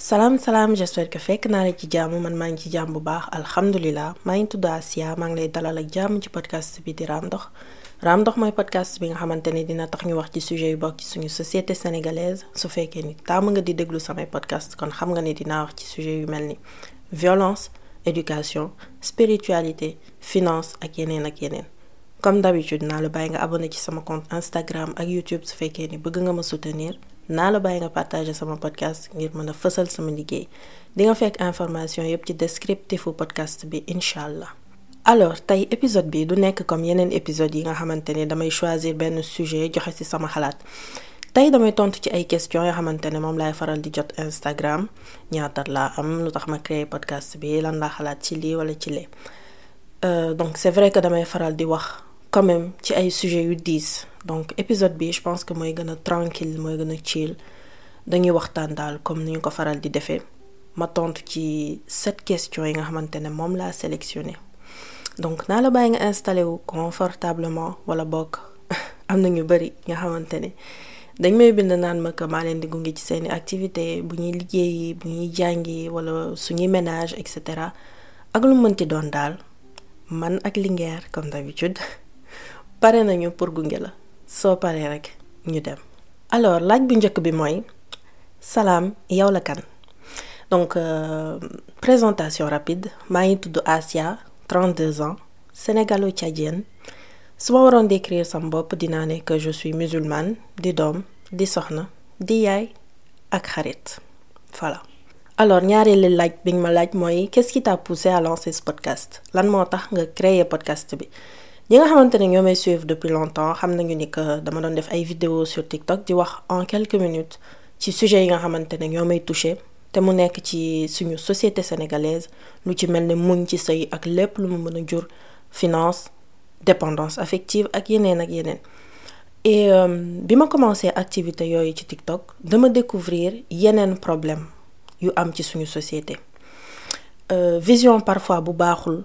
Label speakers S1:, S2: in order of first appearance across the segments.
S1: salaam salaam j'espère que fekk naa la ci jàmm man maa ngi ci jàmm bu baax alhamdulilah maa ngi Asia ngi lay dalal ak podcast bi di podcast bi nga xamante dina tax ñu wax ci sujet yu ci suñu société sénégalaise. Su ni nga di déglu podcast kon xam nga sujet yu violence éducation spiritualité finance ak yeneen ak comme d'habitude naa la bàyyi nga abonné ci sama compte Instagram ak YouTube. Su fekkee ni bëgg nga ma soutenir naa la bàyyi nga partager sama podcast ngir mën a fësal sama liggéey. Di nga fekk information yépp ci descriptifu podcast bi incha allah. alors tey épisode bi du nekk comme yeneen épisode yi nga xamante damay choisir benn sujet joxe ci sama xalaat. Tey damay tontu ci ay questions yoo xamante ne moom laay faral di jot Instagram. Ñaata laa am? Lu tax ma créer podcast bi? Lan laa xalaat ci lii wala ci lee? Donc c'est vrai que damay faral di wax. quand même ci ay sujets yu diis donc épisode bi je pense que mooy gën a tranquille mooy gën a chill. Dañuy waxtaan daal comme ni ko faral di ma tontu ci sept questions yi nga sélectionné. Donc naa la installé confortablement wala bokk. Am ñu bari nga xamante dañ may bind naan ma que maa leen di gunge ci seeni activité bu ñuy bu ñuy jàngi wala suñuy ménage et cetera. Ak lu doon daal man ak comme d'habitude pare nañu pour soo paree rek ñu dem. Alors laaj bu njëkk bi mooy salaam yow la kan? Donc euh, présentation rapide. Maa ngi tudd Asia 32 ans sénégalo-tchadienne. Su ma waroon décrire sama bopp dinaa ne que je suis musulmane di doom di soxna di yaay ak xarit. Voilà. Alors ñaareelu laaj bi nga ma laaj mooy qu'est-ce qui t'a poussé à lancer ce podcast? Lan moo tax nga créer podcast bi? Ñi nga xamante ne ñoo may suivre depuis longtemps xam nañu ni que dama doon def ay vidéos sur TikTok di wax en quelques minutes ci sujet yi nga xamante ne ñoo may touché te mu nekk ci suñu société sénégalaise lu ci mel ne muñ ci sëy ak lépp lu mu mën a jur finance dépendance affective ak yeneen ak yeneen. Et bi ma commencé activité yooyu ci TikTok dama découvrir yeneen problème yu am ci suñu société. Euh, vision parfois bu baaxul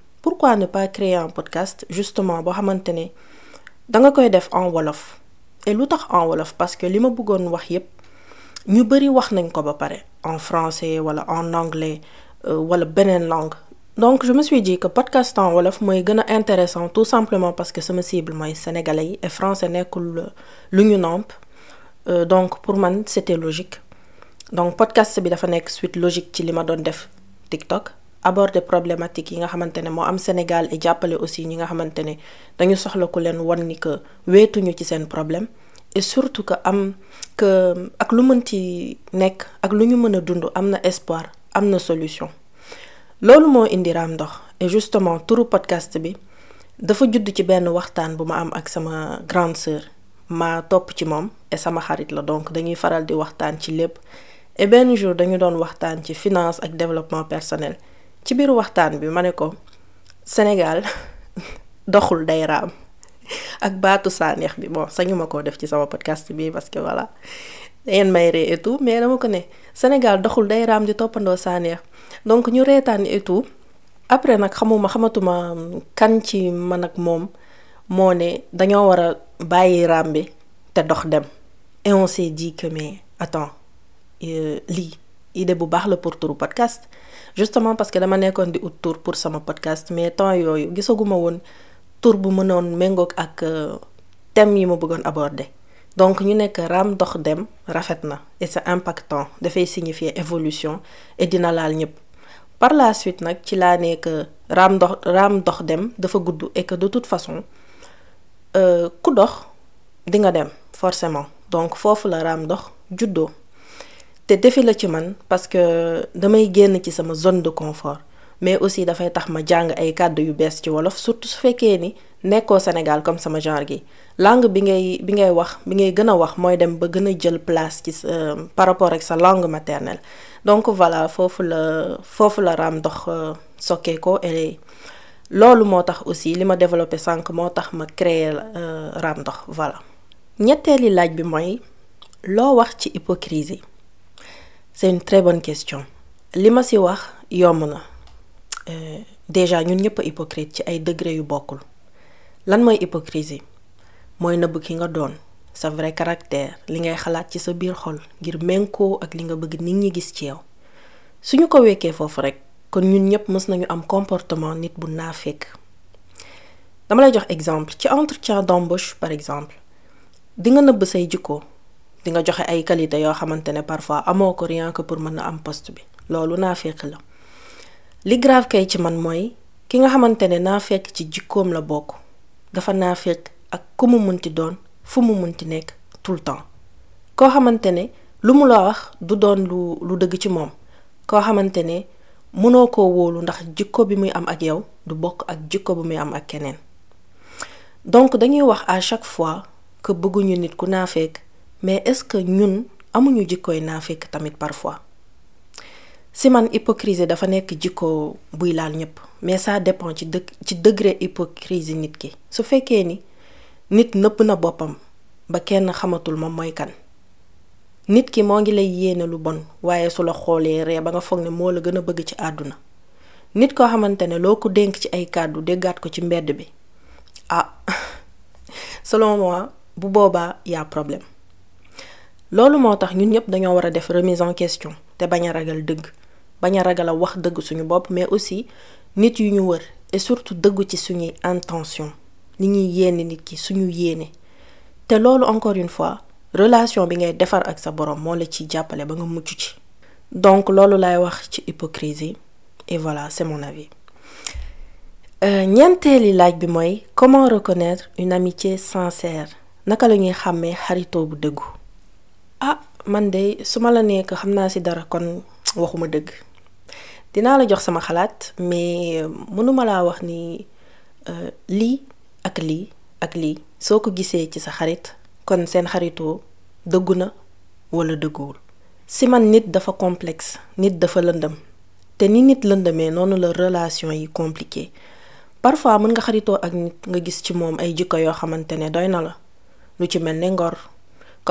S1: pourquoi ne pas créer un podcast justement boo xamante ne danga koy def en wolof? Et lu en wolof? Parce que li ma bëggoon wax yépp ñu bari wax en français wala en anglais euh, wala beneen langue. Donc je me suis dit que podcast en wolof mooy intéressant tout simplement parce que sama cible mooy sénégalais et français nekkul lu ñu namp euh, donc pour man c'était logique. Donc podcast bi dafa suite logique ci li ma doon TikTok aborder problématique yi nga moo am Sénégal et jàppale aussi ñi nga xamante dañu soxla ku leen ni que weetuñu ci seen problème et surtout que que ak lu mën ci nekk ak lu ñu mën espoir am solution. Loolu moo indi et justement turu podcast bi dafa judd ci benn waxtaan bu ma am ak sama grande sœur ma topp ci moom et sama xarit la donc dañuy faral di waxtaan ci lépp et benn jour dañu doon waxtaan ci finance ak développement personnel ci biir waxtaan bi ma ne ko Sénégal doxul day raam ak baatu saaneex bi. Bon sañu ma koo def ci sama podcast bi parce que voilà yéen may ree et tout mais dama ko ne Sénégal doxul day raam di toppandoo saaneex. Donc ñu reetaan et tout. Après nag xamuma xamatuma kan ci man ak moom moo ne dañoo war a bàyyi raam bi te dox dem. Et on s'est dit que mais attends lii idée bu baax la pour turu podcast. Justement parce que dama nekkoon di ut tur pour sama podcast mais temps yooyu gisaguma woon tur bu mënoon méngoog ak thème yi ma bëggoon aborder. Donc ñu nekk raam dox dem rafet na et c'est impactant dafay signifier évolution et dina laal ñëpp par la suite nag ci laa nekk raam dox raam dox dem dafa gudd et que de toute façon ku dox di nga dem forcément. Donc foofu la raam dox juddoo te defi la ci man parce que damay génn ci sama zone de confort. Mais aussi dafay tax ma jàng ay kàddu yu bees ci wolof surtout su fekkee ni nekkoo Sénégal comme sama genre gi. Langue bi ngay bi ngay wax bi ngay gën a wax mooy dem ba gën a jël place ci par rapport ak sa langue maternelle. Donc voilà foofu la foofu la raam dox sokkee ko et loolu moo tax aussi li ma développé sànq moo tax ma créer raam ndox voilà. Ñetteeli laaj bi mooy loo wax ci hypocrisie? C'est une très bonne question. Ci wax na. Déjà ñun ñëpp hypocrite ci ay degré yu lan hypocrisie? Mooy nëbb ki nga doon sa vrai caractère li ngay xalaat ci sa biir xol ngir ak li nga bëgg nit ñi gis ci yow. Suñu ko wekkee foofu rek comportement nit bu dama lay exemple. Ci entretien d'embauche par exemple di nga say jikko di nga joxe ay qualité yoo xamante ne parfois amoo ko rien que pour mën a am poste bi. Loolu naafeq la. Li grave kay ci man mooy ki nga xamante ne naafeq ci jikkoom la bokk dafa naafeq ak ku mu munti doon fu mu munti nekk tout le temps. Koo xamante ne lu mu la wax du doon lu lu dëgg ci moom. Koo xamante ne mënoo koo wóolu ndax jikko bi muy am ak yow du bokk ak jikko bi muy am ak keneen. Donc dañuy wax à chaque fois que bëgguñu nit ku naafeq mais est-ce que ñun amuñu jikkooy naafeq tamit parfois? Si man hypocrisie dafa nekk jikko buy laal ñëpp mais ça dépend ci dë ci degré hypocrisie nit ki. Su fekkee ni nit nëpp na boppam ba kenn xamatul moom mooy kan. Nit ki moo ngi lay yéene lu bon waaye su la xoolee ree ba nga foog ne moo la gën a bëgg ci àdduna. Nit koo xamante ne loo ko dénk ci ay kàddu déggaat ko ci mbedd bi ah selon moi bu boobaa y'a problème. Loolu moo tax ñun ñëpp dañoo war a remise en question te bañ a ragal dëgg bañ a ragal mais aussi nit yu ñu et surtout dëggu ci suñuy intention li ñuy yéene nit ki suñu yéene. Te loolu encore une fois relation bi ngay defar ak sa borom moo la donc loolu lay wax ci hypocrisie et voilà c'est mon avis. Ñeenteeli laaj bi mooy comment reconnaître une amitié sincère? Naka la ñuy xàmmee xaritoo ah man de su ma la nekk xam naa ci dara kon waxuma dëgg. Dinaa la jox sama xalaat mais mënuma laa wax ni lii ak lii ak lii. Soo ko gisee ci sa xarit kon seen xaritoo dëggu na walla dëgguwul? Si man nit dafa complexe nit dafa lëndëm te ni nit lëndëmee noonu la relation yi compliqué. Parfois mën nga xaritoo ak nit nga gis ci moom ay jikko yoo xamante ne doy na la. Lu ci mel ne ngor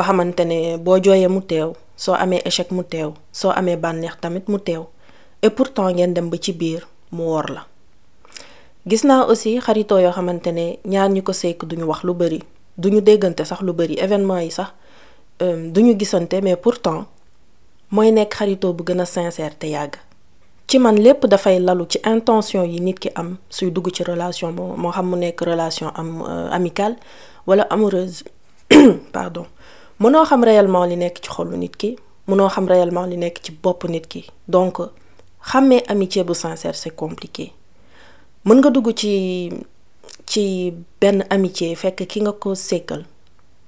S1: ko xamante ne boo jooyee mu teew soo amee échec mu teew soo amee bànneex tamit mu et pourtant ngeen dem ba ci biir mu la. Gis naa aussi xaritoo yoo xamante ne ñaar ñi ko duñu wax lu mais pourtant mooy nekk xaritoo bu gën a sincère te yàgg. Ci intention yi nit ki am relation relation am amicale wala amoureuse pardon mënoo xam réellement li nekk ci xolu nit ki mënoo xam réellement li nekk ci bopp nit ki. Donc xàmmee amitié bu sincère c'est compliqué. Mën nga dugg ci ci benn amitié fekk ki nga ko sekkal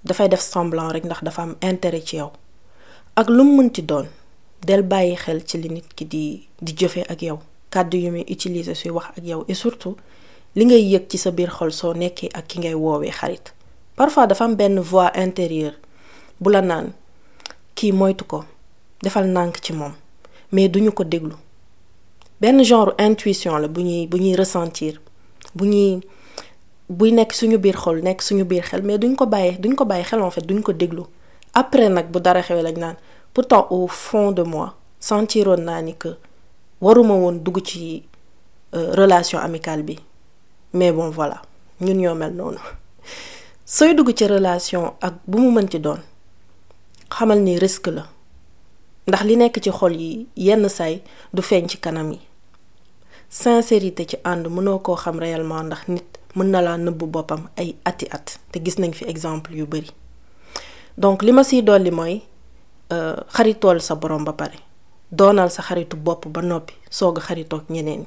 S1: dafay def semblant rek ndax dafa am intérêt ci yow. Ak lu mu mënti doon del bàyyi xel ci li nit ki di di jëfe ak yow kàddu yu muy utiliser suy wax ak yow et surtout li ngay yëg ci sa biir xol soo nekkee ak ki ngay woowee xarit. Parfois dafa am benn voix intérieure bu la naan kii moytu ko defal nànk ci moom mais duñu ko déglu. Benn genre intuition la bu ñuy bu ñuy ressentir bu ñuy buy nekk suñu biir xol nekk suñu biir xel mais duñ ko bàyyi duñ ko bàyyi xel en fait duñ ko déglu. Après nag bu dara xewee lañ naan pourtant au fond de moi sentiroon naa ni que waruma woon dugg ci relation amicale bi. Mais bon voilà ñun ñoo mel noonu. Sooy dugg ci relation ak bu mu mënti doon xamal ni risque la. Ndax li nekk ci xol yi yenn saay du feeñ ci kanam yi. Sincérité ci ànd mënoo koo xam réellement ndax nit mën na laa nëbb boppam ay ati at te gis nañ fi exemple yu bari. Donc li ma siy dolli mooy xaritool sa borom ba pare. Doonal sa xaritu bopp ba noppi soog a ak ñeneen ñi.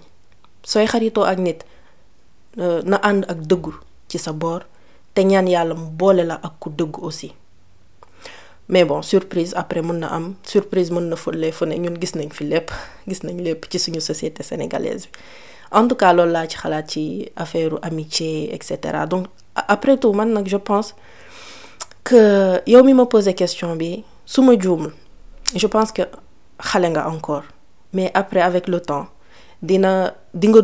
S1: Sooy xaritoo ak nit na ànd ak dëggu ci sa boor te ñaan yàlla mu boole la ak ku dëggu aussi. Mais bon surprise après mën na surprise mën na fële fu ñun gis nañ fi lépp gis nañ lépp société sénégalaise en tout cas loolu laa ci amitié donc après tout je pense que yow mi ma posé question bi su juumul je pense que xale encore. Mais après avec le temps dina di nga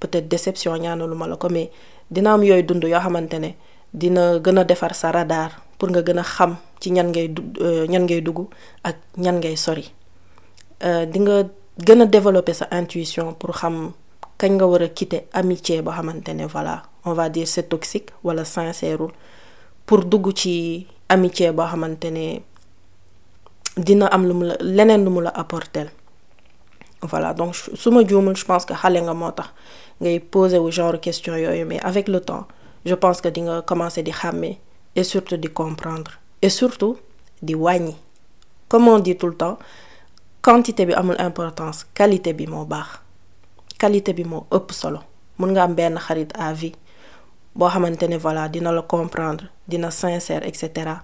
S1: peut-être déception la mais dina am yooyu dund yoo xamante ne dina gën a defar sa radar pour nga gën a ci ñan ngay du ñan ngay dugg ak ñan ngay sori. Di nga gën a développer sa intuition pour xam kañ nga war a quitter amitié boo xamante voilà on va dire c'est toxique wala sincèreul pour dugg ci amitié boo xamante ne dina am lu mu leneen lu mu la apporter. Voilà donc su ma juumul je pense que xale nga moo tax ngay poser wu genre question yooyu mais avec le temps je pense que di nga commencer di xàmmee et surtout di comprendre et surtout di wàññi. Comme on dit tout le temps quantité bi amul importance qualité bi moo baax. Qualité bi moo ëpp solo. Mun nga am benn xarit à vie boo xamante ne voilà dina la comprendre dina sincère et cetera.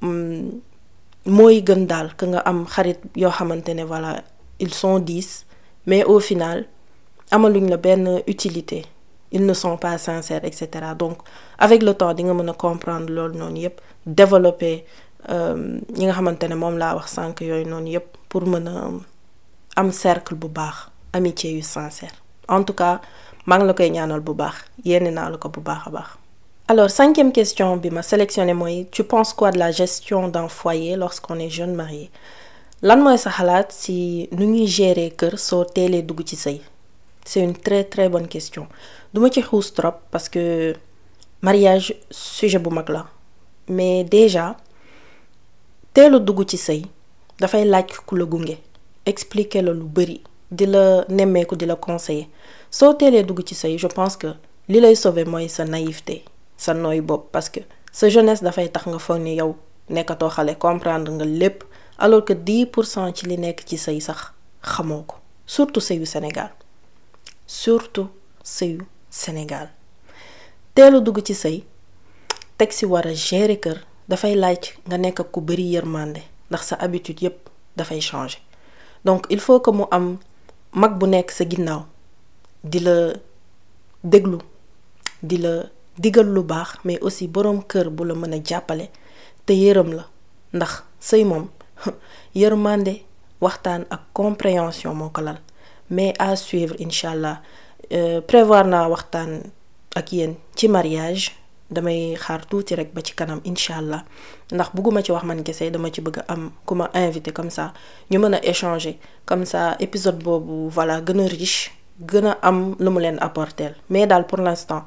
S1: Mooy gën daal que nga am xarit yoo xamante voilà ils sont dix mais au final amaluñ la benn utilité ils ne sont pas sincères et cetera. Donc avec le temps di nga mën a comprendre loolu noonu yépp développer ñi nga xamante ne moom laa wax sànq yooyu noonu yépp pour mën a am cercle bu baax amitié sincère. En tout cas maa ngi la koy ñaanal bu baax yéene naa la ko bu baax a baax. alors cinquième question bi ma sélectionné mooy tu penses quoi de la gestion d'un foyer lorsqu'on est jeune marié? Lan mooy sa xalaat si nu ñuy gérer kër soo teelee dugg ci sëy? C'est une très très bonne question. Xuus trop parce que mariage sujet bu mag la. Mais déjà ci sëy dafay gunge la lu bari di la conseiller. Je pense que sa naïveté sa parce que sa jeunesse dafay nga comprendre alors que 10 pour cent ci li surtout Sénégal surtout sëyu Sénégal. Teelu dugg ci sëy teg si war a gérer kër dafay laaj nga nekk ku bari yërmande ndax sa habitude yépp dafay changer. Donc il faut que mu am mag bu nekk sa ginnaaw di la déglu di la digal lu baax mais aussi boroom kër bu la mën a jàppale te yërëm la. Ndax sëy moom yërmande waxtaan ak compréhension moo ko lal mais à suivre incha allah prévoir naa waxtaan ak yéen ci mariage. Damay xaar tuuti rek ba ci kanam incha allah ndax bëgguma ci wax man kese dama ci bëgg am ku ma invité comme ça. Ñu mën échanger. Comme ça épisode boobu voilà riche gën am lu mu apporter. Mais daal pour l'instant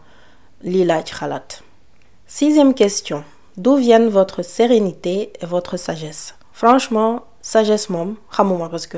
S1: lii laa ci xalaat. sixième question. D'où viennent votre sérénité et votre sagesse? Franchement sagesse moom xamuma parce que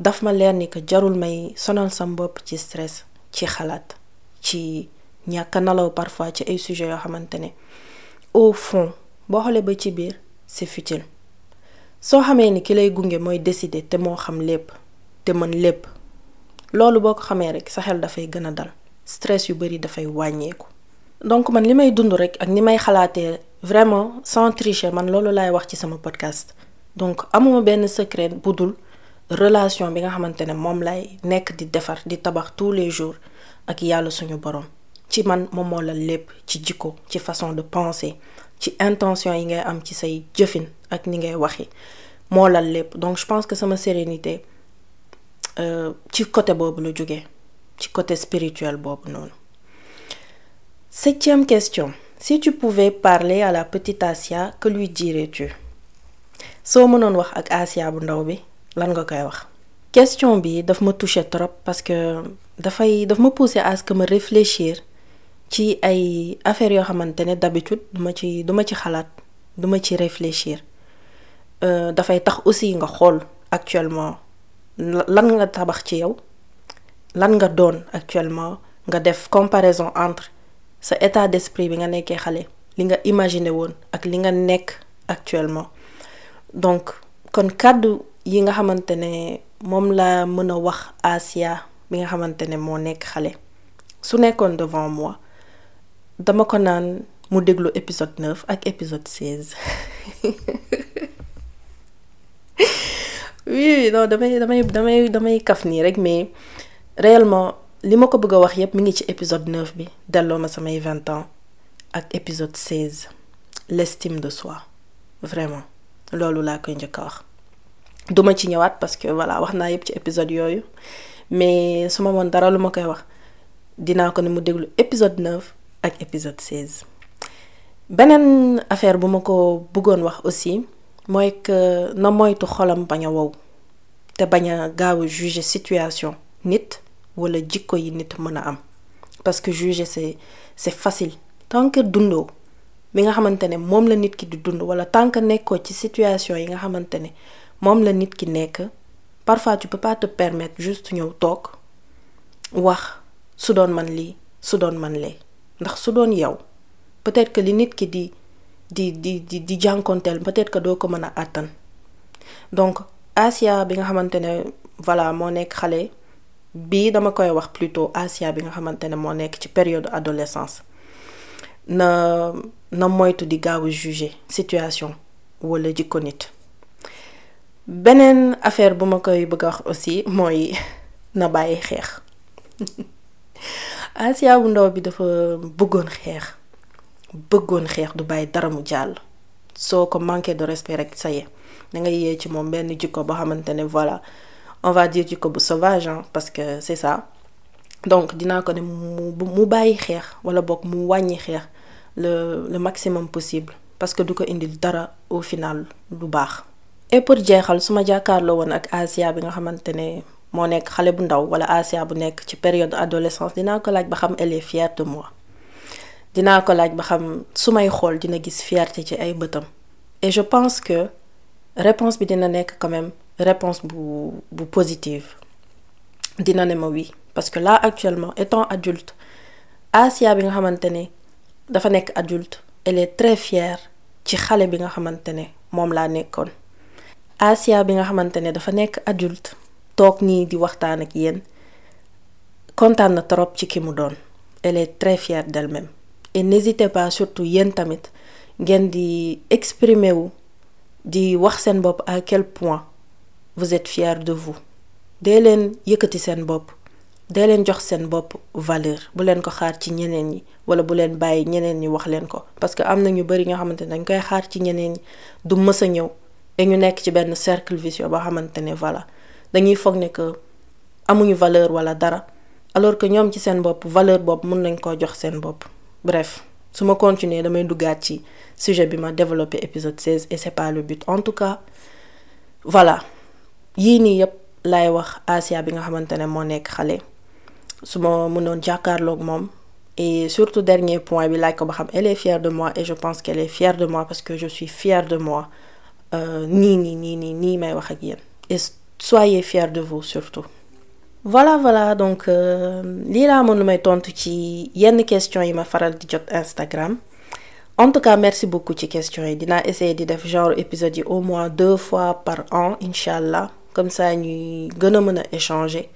S1: daf ma leer ni que jarul may sonal sam bopp ci stress ci xalaat ci ñàkk nalaw parfois ci ay sujets yoo xamante ne au fond boo xoolee ba ci biir c'est futile soo xamee ni ki lay gunge mooy décider te moo xam lépp te mën lépp loolu boo ko xamee rek sa xel dafay gën a dal stress yu bari dafay wàññeeku. donc man li may dund rek ak ni may xalaatee vraiment sans tricher man loolu laay wax ci sama podcast donc amuma benn secret bu dul relation bi nga xamante ne moom lay nekk di defar di tabax tous les jours ak yàlla suñu borom. ci man moom moo la lépp ci jikko ci façon de penser ci intention yi ngay am ci say jëfin ak ni ngay waxi moo la lépp. Donc je pense que sama sérénité ci côté boobu la jógee ci côté spirituel boobu noonu. Septième question. Si tu pouvais parler à la petite Asia que lui dirais-tu? Soo mënoon wax ak Asia bu ndaw bi lan nga koy wax? Question bi daf ma touché trop parce que dafay daf ma pousser à ce que ma réfléchir ci ay affaires yoo xamante ne d'habitude duma ci duma ci xalaat duma ci réfléchir. Dafay tax aussi nga xool actuellement lan nga tabax ci yow lan nga doon actuellement nga def comparaison entre sa état d'esprit bi nga nekkee xale li nga imaginer woon ak li nga actuellement. Donc kon kàddu yi nga xamante ne moom laa mën a wax Asia bi nga xamante ne moo nekk devant moi dama ko naan mu déglu épisode 9 ak épisode 16 oui non damay damay damay damay kaf nii rek mais réellement li ma ko bëgg a wax mi ngi ci épisode 9 bi delloo ma samay 20 ans ak épisode 16 l'estime de soi vraiment. Loolu laa koy njëkk a wax duma ci ñëwaat parce que voilà wax naa yépp ci épisode yooyu. Mais su ma moon dara lu ma koy wax dinaa ko ne mu déglu épisode 9 ak épisode 16 beneen affaire bu ma ko bëggoon wax aussi mooy que na moytu xolam bañ a wow te bañ a gaaw a juger situation nit wala jikko yi nit mën a am. Parce que juger c'est c'est facile. Tant que dundoo mi nga xamante ne moom la nit ki di dund wala tant que nekkoo ci situation yi nga xamante ne moom la nit ki parfois tu peux pas te permettre juste ñëw toog wax su doon man su doon peut-être que li nit ki di di di di di peut-être que ko a donc Asia bi nga ne voilà moo dama koy wax Asia bi nga période adolescence. Na na situation beneen affaire bu ma koy bëgg wax aussi mooy na bàyyi xeex. Asia bu ndaw bi dafa bëggoon xeex. Bëggoon xeex du bàyyi dara mu jàll. Soo ko manqué de respect rek ça da ngay yee ci moom benn jikko boo xamante ne voilà on va dire jikko bu sauvage hein, parce que c'est ça. Donc dinaa ko ne mu mu bàyyi xeex wala boog mu wàññi xeex le le maximum possible parce que du ko indil dara au final du baax. Et pour jeexal su ma jàkkaarloo woon ak Asia bi nga xamante ne moo nekk xale bu ndaw wala Asia bu nekk ci période adolescence dinaa ko laaj ba xam elle est fière de moi. Dinaa ko laaj ba xam su may dina gis fierté ci ay bëtam. Et je pense que réponse bi dina nekk quand même réponse bu bu positive. Dina ne ma oui parce que là actuellement étant adulte Asia bi nga xamante dafa nekk adulte elle est très fière ci xale bi nga xamante ne moom laa Asia bi nga xamante dafa nekk adulte toog nii di waxtaan ak yéen kontaan na trop ci ki mu elle est très fière d'elle-même. Et n'hésitez pas surtout yéen tamit ngeen di exprimer wu di wax seen bopp à quel point vous êtes fiers de vous. Dee leen yëkkati seen bopp dee leen jox seen bopp valeur. Bu leen ko xaar ci ñeneen ñi wala bu leen bàyyi ñeneen ñi wax leen ko. Parce que am na ñu bari nga xamante ne dañ koy xaar ci ñeneen ñi du mës a et ñu nekk ci benn cercle vicieux boo xamante ne voilà dañuy foog ne que amuñu valeur wala dara alors que ñoom ci seen bopp valeur bopp mën nañ koo jox seen bopp. Bref su ma continuer damay duggaat ci sujet bi ma développé épisode 16 et c'est pas le but. En tout cas voilà yii nii yépp laay wax Asia bi nga xamante ne moo nekk xale. Su ma mënoon jàkkaarloog moom et surtout dernier point bi laaj ko ba xam elle est fière de moi et je pense qu'elle est fière de moi parce que je suis fière de moi nii nii nii nii nii may wax ak et soyez fiers de vous surtout. Voilà voilà donc lii laa mën lu may tontu ci yenn questions yi ma faral di jot Instagram. En tout cas merci beaucoup ci questions yi. Dinaa essayer di def genre épisode au moins deux fois par an incha allah comme ça ñuy gën a échanger.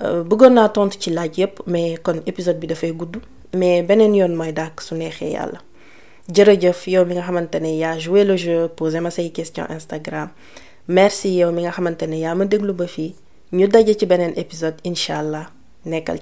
S1: Bëggoon naa tontu ci laaj yépp mais kon épisode bi dafay gudd. Mais beneen yoon mooy dàkk su neexee yàlla jërëjëf yow mi nga xamante ne yaa joué le jeu posé ma say question Instagram. Merci yow mi nga xamante ne yaa ma déglu ba fii. Ñu daje ci beneen épisode incha allah. Nekkal